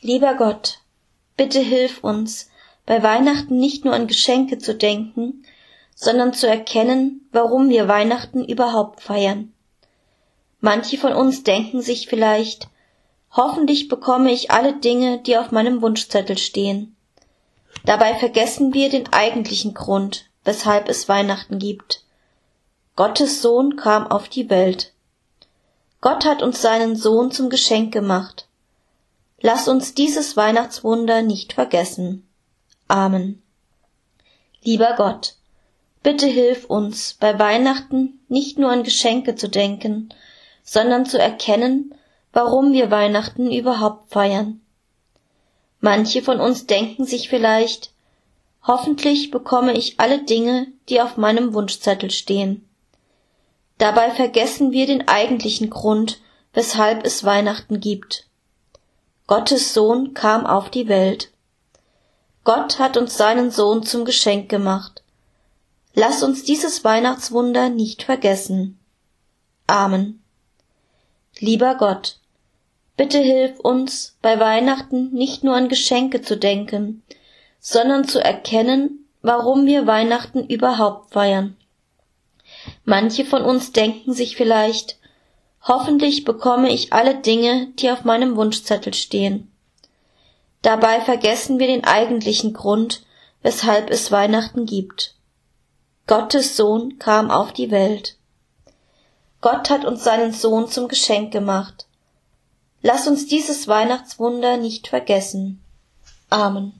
Lieber Gott, bitte hilf uns, bei Weihnachten nicht nur an Geschenke zu denken, sondern zu erkennen, warum wir Weihnachten überhaupt feiern. Manche von uns denken sich vielleicht, hoffentlich bekomme ich alle Dinge, die auf meinem Wunschzettel stehen. Dabei vergessen wir den eigentlichen Grund, weshalb es Weihnachten gibt. Gottes Sohn kam auf die Welt. Gott hat uns seinen Sohn zum Geschenk gemacht. Lass uns dieses Weihnachtswunder nicht vergessen. Amen. Lieber Gott, bitte hilf uns, bei Weihnachten nicht nur an Geschenke zu denken, sondern zu erkennen, warum wir Weihnachten überhaupt feiern. Manche von uns denken sich vielleicht, hoffentlich bekomme ich alle Dinge, die auf meinem Wunschzettel stehen. Dabei vergessen wir den eigentlichen Grund, weshalb es Weihnachten gibt. Gottes Sohn kam auf die Welt. Gott hat uns seinen Sohn zum Geschenk gemacht. Lass uns dieses Weihnachtswunder nicht vergessen. Amen. Lieber Gott, bitte hilf uns, bei Weihnachten nicht nur an Geschenke zu denken, sondern zu erkennen, warum wir Weihnachten überhaupt feiern. Manche von uns denken sich vielleicht, Hoffentlich bekomme ich alle Dinge, die auf meinem Wunschzettel stehen. Dabei vergessen wir den eigentlichen Grund, weshalb es Weihnachten gibt. Gottes Sohn kam auf die Welt. Gott hat uns seinen Sohn zum Geschenk gemacht. Lass uns dieses Weihnachtswunder nicht vergessen. Amen.